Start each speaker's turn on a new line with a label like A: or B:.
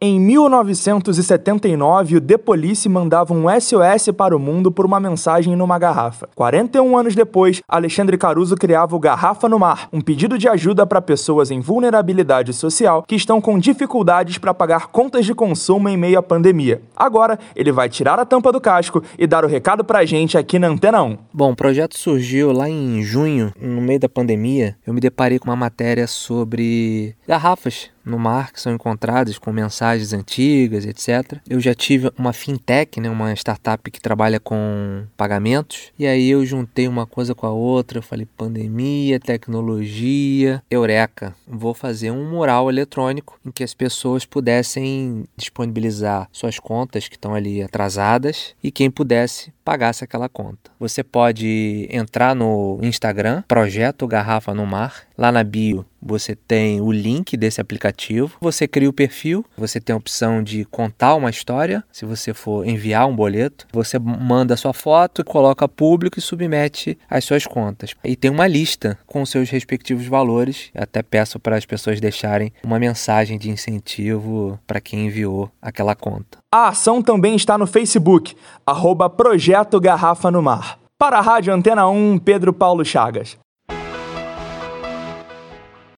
A: Em 1979, o The Police mandava um SOS para o mundo por uma mensagem numa garrafa. 41 anos depois, Alexandre Caruso criava o Garrafa no Mar, um pedido de ajuda para pessoas em vulnerabilidade social que estão com dificuldades para pagar contas de consumo em meio à pandemia. Agora, ele vai tirar a tampa do casco e dar o recado para a gente aqui na Antena 1.
B: Bom, o projeto surgiu lá em junho, no meio da pandemia. Eu me deparei com uma matéria sobre garrafas no mar que são encontradas com mensagens antigas, etc. Eu já tive uma fintech, né, uma startup que trabalha com pagamentos, e aí eu juntei uma coisa com a outra, eu falei pandemia, tecnologia, eureka, vou fazer um mural eletrônico em que as pessoas pudessem disponibilizar suas contas que estão ali atrasadas e quem pudesse pagasse aquela conta. Você pode entrar no Instagram, Projeto Garrafa no Mar, lá na bio você tem o link desse aplicativo, você cria o perfil, você tem a opção de contar uma história, se você for enviar um boleto, você manda a sua foto, coloca público e submete as suas contas. E tem uma lista com seus respectivos valores. Eu até peço para as pessoas deixarem uma mensagem de incentivo para quem enviou aquela conta.
A: A ação também está no Facebook, arroba Projeto Garrafa no Mar. Para a Rádio Antena 1, Pedro Paulo Chagas.